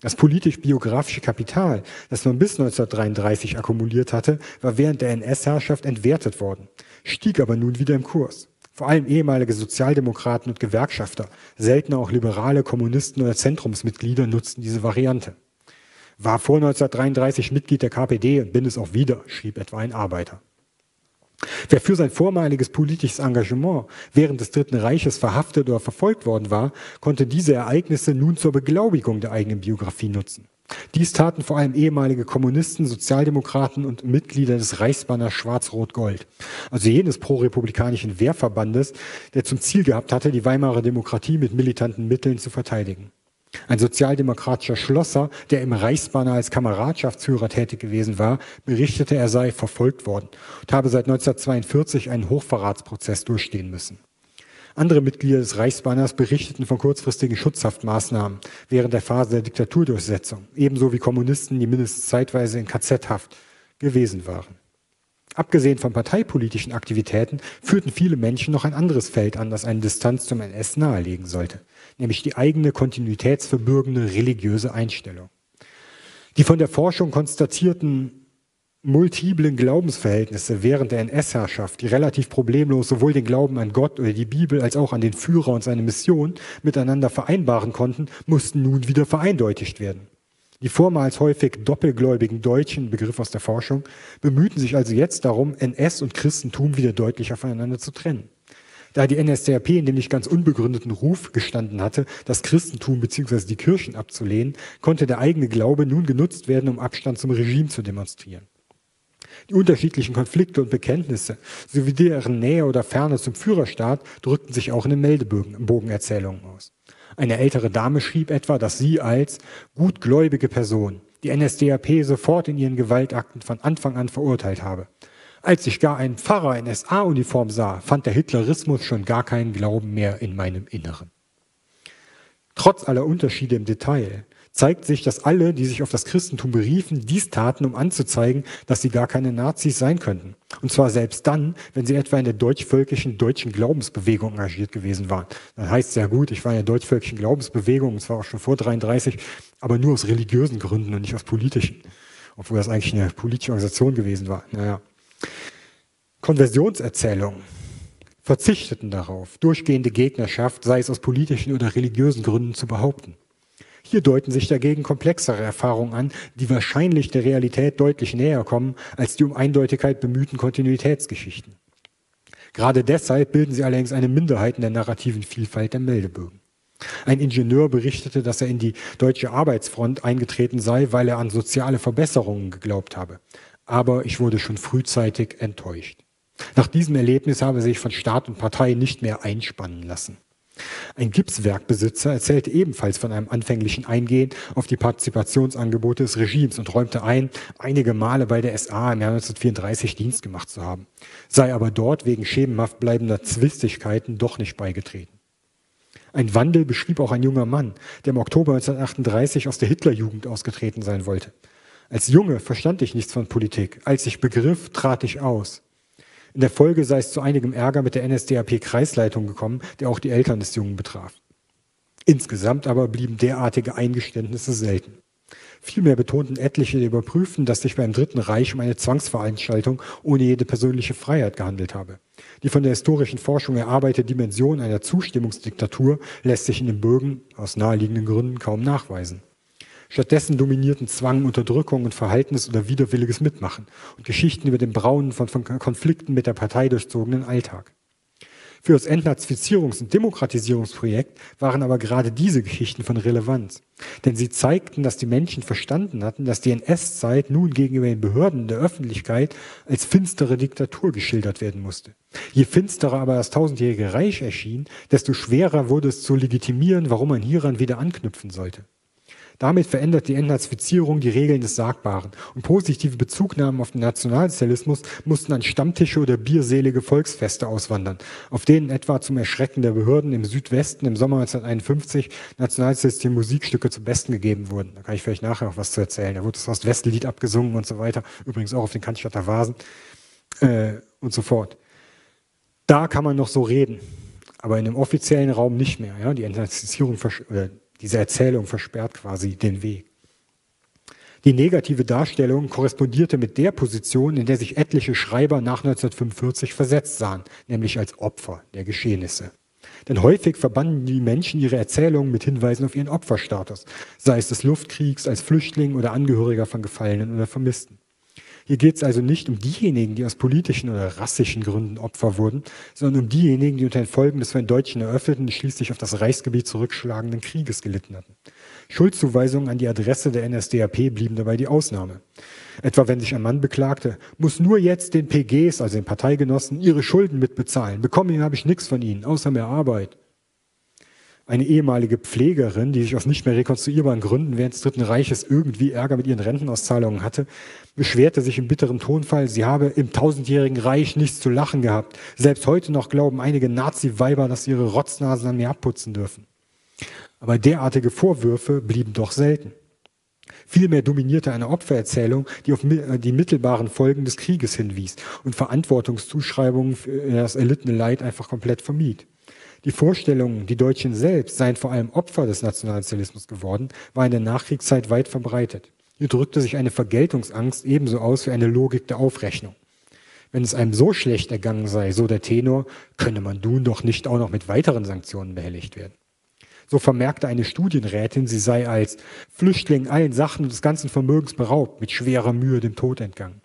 Das politisch-biografische Kapital, das man bis 1933 akkumuliert hatte, war während der NS-Herrschaft entwertet worden, stieg aber nun wieder im Kurs. Vor allem ehemalige Sozialdemokraten und Gewerkschafter, seltener auch liberale Kommunisten oder Zentrumsmitglieder nutzten diese Variante. War vor 1933 Mitglied der KPD und bin es auch wieder, schrieb etwa ein Arbeiter. Wer für sein vormaliges politisches Engagement während des Dritten Reiches verhaftet oder verfolgt worden war, konnte diese Ereignisse nun zur Beglaubigung der eigenen Biografie nutzen. Dies taten vor allem ehemalige Kommunisten, Sozialdemokraten und Mitglieder des Reichsbanners Schwarz-Rot-Gold, also jenes prorepublikanischen Wehrverbandes, der zum Ziel gehabt hatte, die Weimarer Demokratie mit militanten Mitteln zu verteidigen. Ein sozialdemokratischer Schlosser, der im Reichsbanner als Kameradschaftsführer tätig gewesen war, berichtete, er sei verfolgt worden und habe seit 1942 einen Hochverratsprozess durchstehen müssen. Andere Mitglieder des Reichsbanners berichteten von kurzfristigen Schutzhaftmaßnahmen während der Phase der Diktaturdurchsetzung, ebenso wie Kommunisten, die mindestens zeitweise in KZ-Haft gewesen waren. Abgesehen von parteipolitischen Aktivitäten führten viele Menschen noch ein anderes Feld an, das eine Distanz zum NS nahelegen sollte, nämlich die eigene kontinuitätsverbürgende religiöse Einstellung. Die von der Forschung konstatierten multiplen Glaubensverhältnisse während der NS-Herrschaft, die relativ problemlos sowohl den Glauben an Gott oder die Bibel als auch an den Führer und seine Mission miteinander vereinbaren konnten, mussten nun wieder vereindeutigt werden. Die vormals häufig doppelgläubigen Deutschen, Begriff aus der Forschung, bemühten sich also jetzt darum, NS und Christentum wieder deutlicher voneinander zu trennen. Da die NSDAP in dem nicht ganz unbegründeten Ruf gestanden hatte, das Christentum bzw. die Kirchen abzulehnen, konnte der eigene Glaube nun genutzt werden, um Abstand zum Regime zu demonstrieren. Die unterschiedlichen Konflikte und Bekenntnisse sowie deren Nähe oder Ferne zum Führerstaat drückten sich auch in den Meldebogenerzählungen aus. Eine ältere Dame schrieb etwa, dass sie als gutgläubige Person die NSDAP sofort in ihren Gewaltakten von Anfang an verurteilt habe. Als ich gar einen Pfarrer in SA-Uniform sah, fand der Hitlerismus schon gar keinen Glauben mehr in meinem Inneren. Trotz aller Unterschiede im Detail zeigt sich, dass alle, die sich auf das Christentum beriefen, dies taten, um anzuzeigen, dass sie gar keine Nazis sein könnten. Und zwar selbst dann, wenn sie etwa in der deutschvölkischen deutschen Glaubensbewegung engagiert gewesen waren. Dann heißt es ja gut, ich war in der deutschvölkischen Glaubensbewegung, und zwar auch schon vor 33, aber nur aus religiösen Gründen und nicht aus politischen. Obwohl das eigentlich eine politische Organisation gewesen war. Naja. Konversionserzählungen verzichteten darauf, durchgehende Gegnerschaft, sei es aus politischen oder religiösen Gründen, zu behaupten. Hier deuten sich dagegen komplexere Erfahrungen an, die wahrscheinlich der Realität deutlich näher kommen als die um Eindeutigkeit bemühten Kontinuitätsgeschichten. Gerade deshalb bilden sie allerdings eine Minderheit in der narrativen Vielfalt der Meldebögen. Ein Ingenieur berichtete, dass er in die deutsche Arbeitsfront eingetreten sei, weil er an soziale Verbesserungen geglaubt habe. Aber ich wurde schon frühzeitig enttäuscht. Nach diesem Erlebnis habe sich von Staat und Partei nicht mehr einspannen lassen. Ein Gipswerkbesitzer erzählte ebenfalls von einem anfänglichen Eingehen auf die Partizipationsangebote des Regimes und räumte ein, einige Male bei der SA im Jahr 1934 Dienst gemacht zu haben, sei aber dort wegen schemenhaft bleibender Zwistigkeiten doch nicht beigetreten. Ein Wandel beschrieb auch ein junger Mann, der im Oktober 1938 aus der Hitlerjugend ausgetreten sein wollte. Als Junge verstand ich nichts von Politik. Als ich begriff, trat ich aus. In der Folge sei es zu einigem Ärger mit der NSDAP-Kreisleitung gekommen, der auch die Eltern des Jungen betraf. Insgesamt aber blieben derartige Eingeständnisse selten. Vielmehr betonten etliche der Überprüften, dass sich beim Dritten Reich um eine Zwangsveranstaltung ohne jede persönliche Freiheit gehandelt habe. Die von der historischen Forschung erarbeitete Dimension einer Zustimmungsdiktatur lässt sich in den Bögen aus naheliegenden Gründen kaum nachweisen. Stattdessen dominierten Zwang, Unterdrückung und Verhaltens- oder widerwilliges Mitmachen und Geschichten über den braunen, von, von Konflikten mit der Partei durchzogenen Alltag. Für das Entnazifizierungs- und Demokratisierungsprojekt waren aber gerade diese Geschichten von Relevanz. Denn sie zeigten, dass die Menschen verstanden hatten, dass die NS-Zeit nun gegenüber den Behörden der Öffentlichkeit als finstere Diktatur geschildert werden musste. Je finsterer aber das tausendjährige Reich erschien, desto schwerer wurde es zu legitimieren, warum man hieran wieder anknüpfen sollte. Damit verändert die Entnazifizierung die Regeln des Sagbaren. Und positive Bezugnahmen auf den Nationalsozialismus mussten an Stammtische oder bierselige Volksfeste auswandern, auf denen etwa zum Erschrecken der Behörden im Südwesten im Sommer 1951 nationalsozialistische Musikstücke zum Besten gegeben wurden. Da kann ich vielleicht nachher noch was zu erzählen. Da wurde das Ost-West-Lied abgesungen und so weiter. Übrigens auch auf den Cannstatter Vasen äh, und so fort. Da kann man noch so reden, aber in dem offiziellen Raum nicht mehr. Ja? Die Entnazifizierung, oder diese Erzählung versperrt quasi den Weg. Die negative Darstellung korrespondierte mit der Position, in der sich etliche Schreiber nach 1945 versetzt sahen, nämlich als Opfer der Geschehnisse. Denn häufig verbanden die Menschen ihre Erzählungen mit Hinweisen auf ihren Opferstatus, sei es des Luftkriegs, als Flüchtling oder Angehöriger von Gefallenen oder Vermissten. Hier geht es also nicht um diejenigen, die aus politischen oder rassischen Gründen Opfer wurden, sondern um diejenigen, die unter den Folgen des von den Deutschen eröffneten, schließlich auf das Reichsgebiet zurückschlagenden Krieges gelitten hatten. Schuldzuweisungen an die Adresse der NSDAP blieben dabei die Ausnahme. Etwa wenn sich ein Mann beklagte, muss nur jetzt den PGs, also den Parteigenossen, ihre Schulden mitbezahlen. Bekommen habe ich nichts von ihnen, außer mehr Arbeit. Eine ehemalige Pflegerin, die sich aus nicht mehr rekonstruierbaren Gründen während des Dritten Reiches irgendwie Ärger mit ihren Rentenauszahlungen hatte, beschwerte sich im bitteren Tonfall, sie habe im tausendjährigen Reich nichts zu lachen gehabt. Selbst heute noch glauben einige Nazi-Weiber, dass sie ihre Rotznasen an mir abputzen dürfen. Aber derartige Vorwürfe blieben doch selten. Vielmehr dominierte eine Opfererzählung, die auf die mittelbaren Folgen des Krieges hinwies und Verantwortungszuschreibungen für das erlittene Leid einfach komplett vermied. Die Vorstellung, die Deutschen selbst seien vor allem Opfer des Nationalsozialismus geworden, war in der Nachkriegszeit weit verbreitet. Hier drückte sich eine Vergeltungsangst ebenso aus wie eine Logik der Aufrechnung. Wenn es einem so schlecht ergangen sei, so der Tenor, könne man nun doch nicht auch noch mit weiteren Sanktionen behelligt werden. So vermerkte eine Studienrätin, sie sei als Flüchtling allen Sachen und des ganzen Vermögens beraubt, mit schwerer Mühe dem Tod entgangen.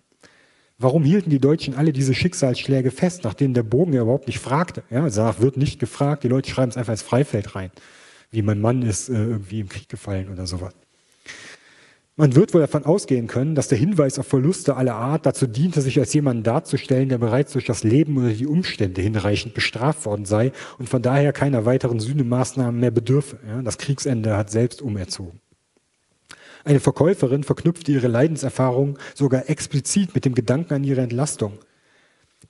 Warum hielten die Deutschen alle diese Schicksalsschläge fest, nach denen der Bogen ja überhaupt nicht fragte? Ja, also wird nicht gefragt, die Leute schreiben es einfach ins Freifeld rein, wie mein Mann ist äh, irgendwie im Krieg gefallen oder sowas. Man wird wohl davon ausgehen können, dass der Hinweis auf Verluste aller Art dazu diente, sich als jemanden darzustellen, der bereits durch das Leben oder die Umstände hinreichend bestraft worden sei und von daher keiner weiteren Sühnemaßnahmen mehr bedürfe. Ja, das Kriegsende hat selbst umerzogen. Eine Verkäuferin verknüpfte ihre Leidenserfahrung sogar explizit mit dem Gedanken an ihre Entlastung.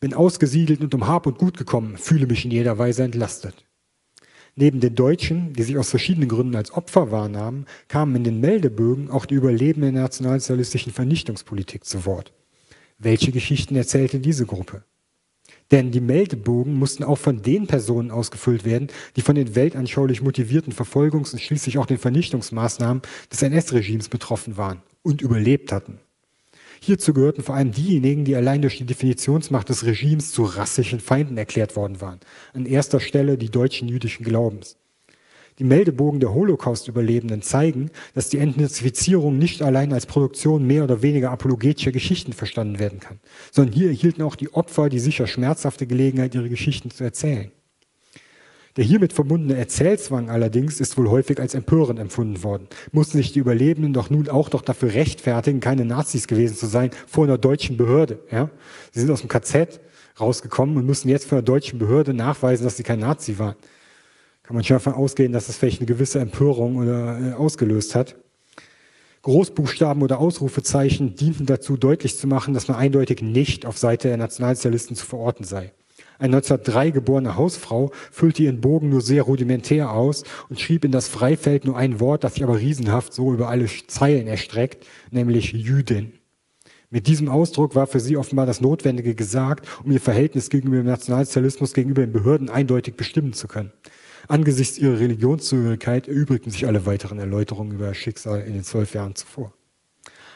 Bin ausgesiedelt und um Hab und Gut gekommen, fühle mich in jeder Weise entlastet. Neben den Deutschen, die sich aus verschiedenen Gründen als Opfer wahrnahmen, kamen in den Meldebögen auch die Überlebenden der nationalsozialistischen Vernichtungspolitik zu Wort. Welche Geschichten erzählte diese Gruppe? Denn die Meldebogen mussten auch von den Personen ausgefüllt werden, die von den weltanschaulich motivierten Verfolgungs- und schließlich auch den Vernichtungsmaßnahmen des NS-Regimes betroffen waren und überlebt hatten. Hierzu gehörten vor allem diejenigen, die allein durch die Definitionsmacht des Regimes zu rassischen Feinden erklärt worden waren. An erster Stelle die deutschen jüdischen Glaubens. Die Meldebogen der Holocaust-Überlebenden zeigen, dass die Entnazifizierung nicht allein als Produktion mehr oder weniger apologetischer Geschichten verstanden werden kann, sondern hier erhielten auch die Opfer die sicher schmerzhafte Gelegenheit, ihre Geschichten zu erzählen. Der hiermit verbundene Erzählzwang allerdings ist wohl häufig als empörend empfunden worden. Mussten sich die Überlebenden doch nun auch doch dafür rechtfertigen, keine Nazis gewesen zu sein, vor einer deutschen Behörde. Ja? Sie sind aus dem KZ rausgekommen und müssen jetzt vor einer deutschen Behörde nachweisen, dass sie kein Nazi waren. Kann man schon davon ausgehen, dass das vielleicht eine gewisse Empörung oder, äh, ausgelöst hat. Großbuchstaben oder Ausrufezeichen dienten dazu, deutlich zu machen, dass man eindeutig nicht auf Seite der Nationalsozialisten zu verorten sei. Eine 1903 geborene Hausfrau füllte ihren Bogen nur sehr rudimentär aus und schrieb in das Freifeld nur ein Wort, das sich aber riesenhaft so über alle Zeilen erstreckt, nämlich Jüdin. Mit diesem Ausdruck war für sie offenbar das Notwendige gesagt, um ihr Verhältnis gegenüber dem Nationalsozialismus gegenüber den Behörden eindeutig bestimmen zu können. Angesichts ihrer Religionszugehörigkeit erübrigten sich alle weiteren Erläuterungen über ihr Schicksal in den zwölf Jahren zuvor.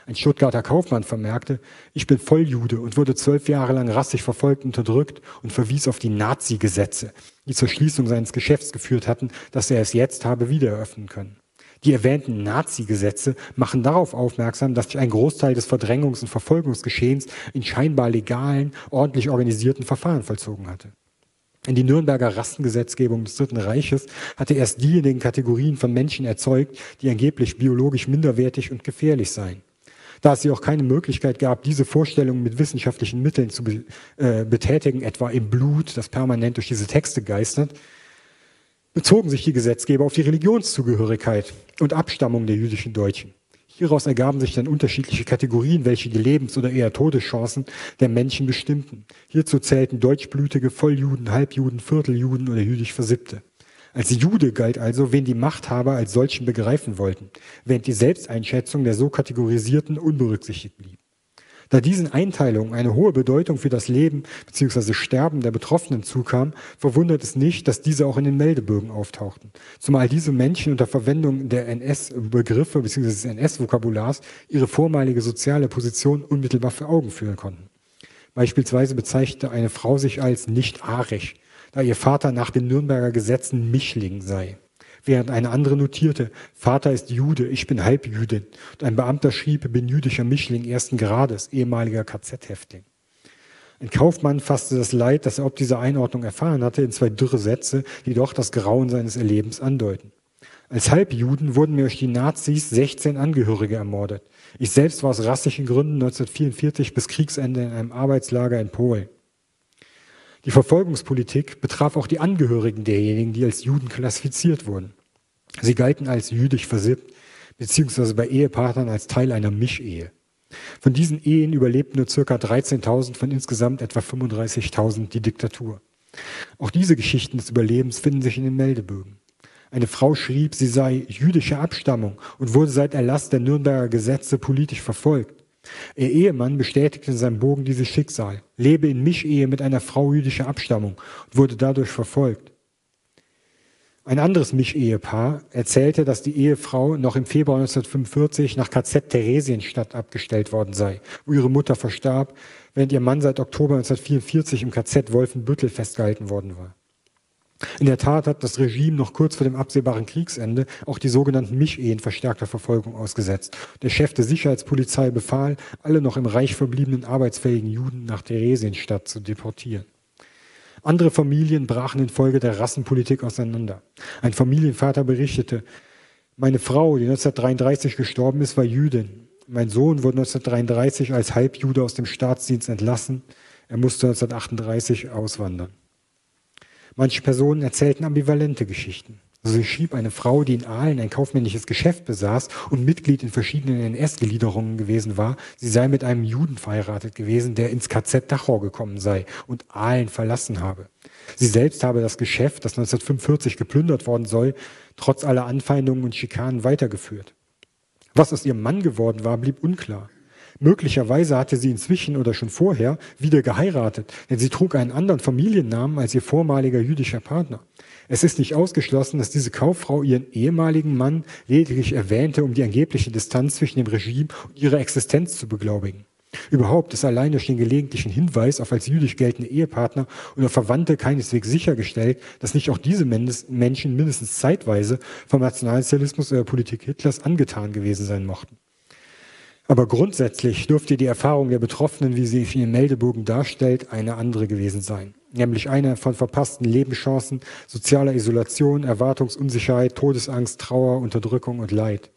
Ein Stuttgarter Kaufmann vermerkte, ich bin Volljude und wurde zwölf Jahre lang rassig verfolgt unterdrückt und verwies auf die Nazi-Gesetze, die zur Schließung seines Geschäfts geführt hatten, dass er es jetzt habe wieder eröffnen können. Die erwähnten Nazi-Gesetze machen darauf aufmerksam, dass sich ein Großteil des Verdrängungs- und Verfolgungsgeschehens in scheinbar legalen, ordentlich organisierten Verfahren vollzogen hatte. In die Nürnberger Rassengesetzgebung des Dritten Reiches hatte erst diejenigen Kategorien von Menschen erzeugt, die angeblich biologisch minderwertig und gefährlich seien da es hier auch keine Möglichkeit gab, diese Vorstellungen mit wissenschaftlichen Mitteln zu be äh, betätigen, etwa im Blut, das permanent durch diese Texte geistert, bezogen sich die Gesetzgeber auf die Religionszugehörigkeit und Abstammung der jüdischen Deutschen. Hieraus ergaben sich dann unterschiedliche Kategorien, welche die Lebens- oder eher Todeschancen der Menschen bestimmten. Hierzu zählten deutschblütige Volljuden, Halbjuden, Vierteljuden oder jüdisch Versippte. Als Jude galt also, wen die Machthaber als solchen begreifen wollten, während die Selbsteinschätzung der so kategorisierten unberücksichtigt blieb. Da diesen Einteilungen eine hohe Bedeutung für das Leben bzw. Sterben der Betroffenen zukam, verwundert es nicht, dass diese auch in den Meldebögen auftauchten. Zumal diese Menschen unter Verwendung der NS-Begriffe bzw. des NS-Vokabulars ihre vormalige soziale Position unmittelbar für Augen führen konnten. Beispielsweise bezeichnete eine Frau sich als nicht arisch, da ihr Vater nach den Nürnberger Gesetzen Mischling sei. Während eine andere notierte, Vater ist Jude, ich bin Halbjüdin. Und ein Beamter schrieb, bin jüdischer Mischling ersten Grades, ehemaliger KZ-Häftling. Ein Kaufmann fasste das Leid, das er ob dieser Einordnung erfahren hatte, in zwei dürre Sätze, die doch das Grauen seines Erlebens andeuten. Als Halbjuden wurden mir durch die Nazis 16 Angehörige ermordet. Ich selbst war aus rassischen Gründen 1944 bis Kriegsende in einem Arbeitslager in Polen. Die Verfolgungspolitik betraf auch die Angehörigen derjenigen, die als Juden klassifiziert wurden. Sie galten als jüdisch versippt, beziehungsweise bei Ehepartnern als Teil einer Mischehe. Von diesen Ehen überlebten nur circa 13.000 von insgesamt etwa 35.000 die Diktatur. Auch diese Geschichten des Überlebens finden sich in den Meldebögen. Eine Frau schrieb, sie sei jüdischer Abstammung und wurde seit Erlass der Nürnberger Gesetze politisch verfolgt. Ihr Ehemann bestätigte in seinem Bogen dieses Schicksal, lebe in Mischehe mit einer Frau jüdischer Abstammung und wurde dadurch verfolgt. Ein anderes Mischehepaar erzählte, dass die Ehefrau noch im Februar 1945 nach KZ Theresienstadt abgestellt worden sei, wo ihre Mutter verstarb, während ihr Mann seit Oktober 1944 im KZ Wolfenbüttel festgehalten worden war. In der Tat hat das Regime noch kurz vor dem absehbaren Kriegsende auch die sogenannten Mischehen verstärkter Verfolgung ausgesetzt. Der Chef der Sicherheitspolizei befahl, alle noch im Reich verbliebenen arbeitsfähigen Juden nach Theresienstadt zu deportieren. Andere Familien brachen infolge der Rassenpolitik auseinander. Ein Familienvater berichtete, meine Frau, die 1933 gestorben ist, war Jüdin. Mein Sohn wurde 1933 als Halbjude aus dem Staatsdienst entlassen. Er musste 1938 auswandern. Manche Personen erzählten ambivalente Geschichten. So schrieb eine Frau, die in Aalen ein kaufmännisches Geschäft besaß und Mitglied in verschiedenen NS-Gliederungen gewesen war, sie sei mit einem Juden verheiratet gewesen, der ins KZ Dachau gekommen sei und Aalen verlassen habe. Sie selbst habe das Geschäft, das 1945 geplündert worden soll, trotz aller Anfeindungen und Schikanen weitergeführt. Was aus ihrem Mann geworden war, blieb unklar. Möglicherweise hatte sie inzwischen oder schon vorher wieder geheiratet, denn sie trug einen anderen Familiennamen als ihr vormaliger jüdischer Partner. Es ist nicht ausgeschlossen, dass diese Kauffrau ihren ehemaligen Mann lediglich erwähnte, um die angebliche Distanz zwischen dem Regime und ihrer Existenz zu beglaubigen. Überhaupt ist allein durch den gelegentlichen Hinweis auf als jüdisch geltende Ehepartner oder Verwandte keineswegs sichergestellt, dass nicht auch diese Menschen mindestens zeitweise vom Nationalsozialismus oder Politik Hitlers angetan gewesen sein mochten. Aber grundsätzlich dürfte die Erfahrung der Betroffenen, wie sie in den Meldebogen darstellt, eine andere gewesen sein. Nämlich eine von verpassten Lebenschancen, sozialer Isolation, Erwartungsunsicherheit, Todesangst, Trauer, Unterdrückung und Leid.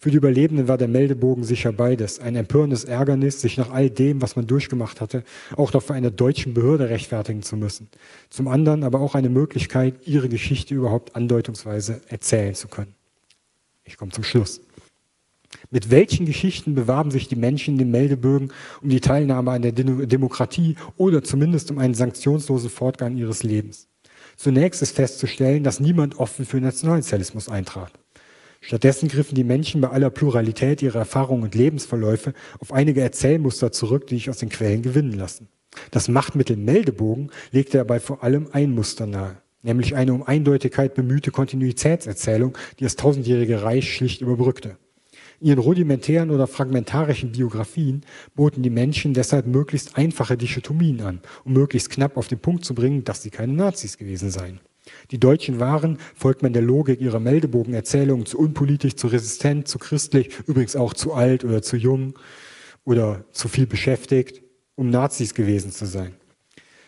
Für die Überlebenden war der Meldebogen sicher beides. Ein empörendes Ärgernis, sich nach all dem, was man durchgemacht hatte, auch noch für eine deutschen Behörde rechtfertigen zu müssen. Zum anderen aber auch eine Möglichkeit, ihre Geschichte überhaupt andeutungsweise erzählen zu können. Ich komme zum Schluss. Mit welchen Geschichten bewarben sich die Menschen in den Meldebögen um die Teilnahme an der Demokratie oder zumindest um einen sanktionslosen Fortgang ihres Lebens? Zunächst ist festzustellen, dass niemand offen für Nationalsozialismus eintrat. Stattdessen griffen die Menschen bei aller Pluralität ihrer Erfahrungen und Lebensverläufe auf einige Erzählmuster zurück, die sich aus den Quellen gewinnen lassen. Das Machtmittel Meldebogen legte dabei vor allem ein Muster nahe, nämlich eine um Eindeutigkeit bemühte Kontinuitätserzählung, die das tausendjährige Reich schlicht überbrückte. In ihren rudimentären oder fragmentarischen Biografien boten die Menschen deshalb möglichst einfache Dichotomien an, um möglichst knapp auf den Punkt zu bringen, dass sie keine Nazis gewesen seien. Die Deutschen waren, folgt man der Logik ihrer Meldebogenerzählungen, zu unpolitisch, zu resistent, zu christlich, übrigens auch zu alt oder zu jung oder zu viel beschäftigt, um Nazis gewesen zu sein.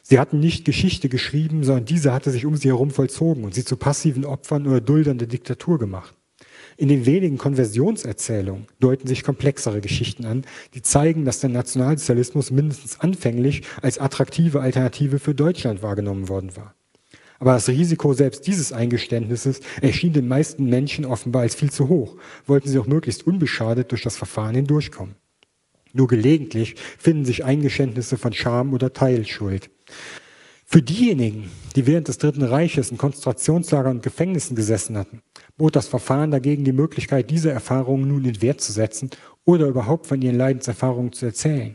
Sie hatten nicht Geschichte geschrieben, sondern diese hatte sich um sie herum vollzogen und sie zu passiven Opfern oder Duldern der Diktatur gemacht. In den wenigen Konversionserzählungen deuten sich komplexere Geschichten an, die zeigen, dass der Nationalsozialismus mindestens anfänglich als attraktive Alternative für Deutschland wahrgenommen worden war. Aber das Risiko selbst dieses Eingeständnisses erschien den meisten Menschen offenbar als viel zu hoch, wollten sie auch möglichst unbeschadet durch das Verfahren hindurchkommen. Nur gelegentlich finden sich Eingeständnisse von Scham oder Teilschuld. Für diejenigen, die während des Dritten Reiches in Konzentrationslagern und Gefängnissen gesessen hatten, bot das Verfahren dagegen die Möglichkeit, diese Erfahrungen nun in Wert zu setzen oder überhaupt von ihren Leidenserfahrungen zu erzählen.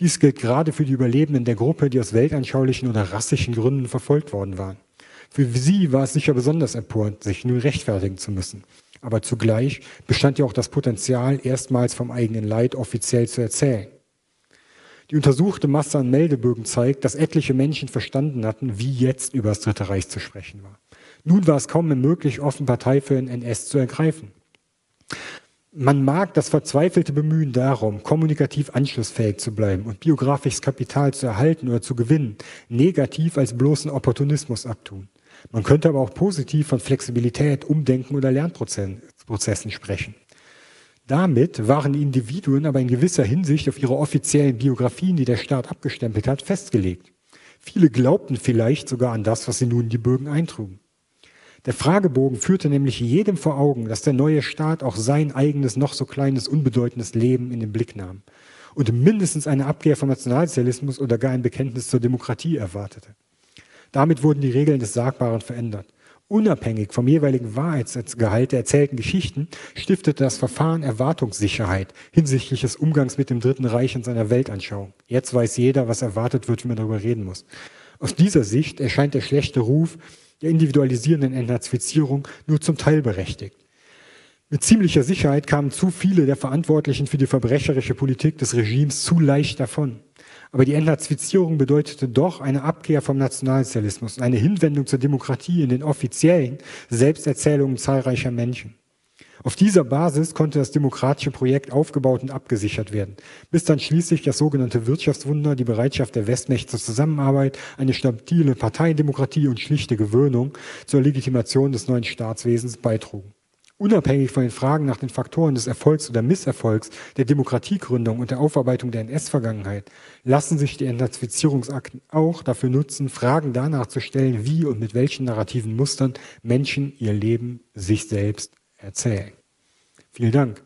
Dies gilt gerade für die Überlebenden der Gruppe, die aus weltanschaulichen oder rassischen Gründen verfolgt worden waren. Für sie war es sicher besonders empörend, sich nun rechtfertigen zu müssen. Aber zugleich bestand ja auch das Potenzial, erstmals vom eigenen Leid offiziell zu erzählen. Die untersuchte Masse an Meldebögen zeigt, dass etliche Menschen verstanden hatten, wie jetzt über das Dritte Reich zu sprechen war. Nun war es kaum mehr möglich, offen Partei für den NS zu ergreifen. Man mag das verzweifelte Bemühen darum, kommunikativ anschlussfähig zu bleiben und biografisches Kapital zu erhalten oder zu gewinnen, negativ als bloßen Opportunismus abtun. Man könnte aber auch positiv von Flexibilität, Umdenken oder Lernprozessen sprechen. Damit waren die Individuen aber in gewisser Hinsicht auf ihre offiziellen Biografien, die der Staat abgestempelt hat, festgelegt. Viele glaubten vielleicht sogar an das, was sie nun in die Bögen eintrugen. Der Fragebogen führte nämlich jedem vor Augen, dass der neue Staat auch sein eigenes, noch so kleines, unbedeutendes Leben in den Blick nahm und mindestens eine Abkehr vom Nationalsozialismus oder gar ein Bekenntnis zur Demokratie erwartete. Damit wurden die Regeln des Sagbaren verändert. Unabhängig vom jeweiligen Wahrheitsgehalt der erzählten Geschichten stiftete das Verfahren Erwartungssicherheit hinsichtlich des Umgangs mit dem Dritten Reich und seiner Weltanschauung. Jetzt weiß jeder, was erwartet wird, wie man darüber reden muss. Aus dieser Sicht erscheint der schlechte Ruf der individualisierenden Entnazifizierung nur zum Teil berechtigt. Mit ziemlicher Sicherheit kamen zu viele der Verantwortlichen für die verbrecherische Politik des Regimes zu leicht davon. Aber die Entnazifizierung bedeutete doch eine Abkehr vom Nationalsozialismus und eine Hinwendung zur Demokratie in den offiziellen Selbsterzählungen zahlreicher Menschen. Auf dieser Basis konnte das demokratische Projekt aufgebaut und abgesichert werden, bis dann schließlich das sogenannte Wirtschaftswunder, die Bereitschaft der Westmächte zur Zusammenarbeit, eine stabile Parteiendemokratie und schlichte Gewöhnung zur Legitimation des neuen Staatswesens beitrugen. Unabhängig von den Fragen nach den Faktoren des Erfolgs oder Misserfolgs der Demokratiegründung und der Aufarbeitung der NS-Vergangenheit lassen sich die Entnazifizierungsakten auch dafür nutzen, Fragen danach zu stellen, wie und mit welchen narrativen Mustern Menschen ihr Leben sich selbst erzählen. Vielen Dank.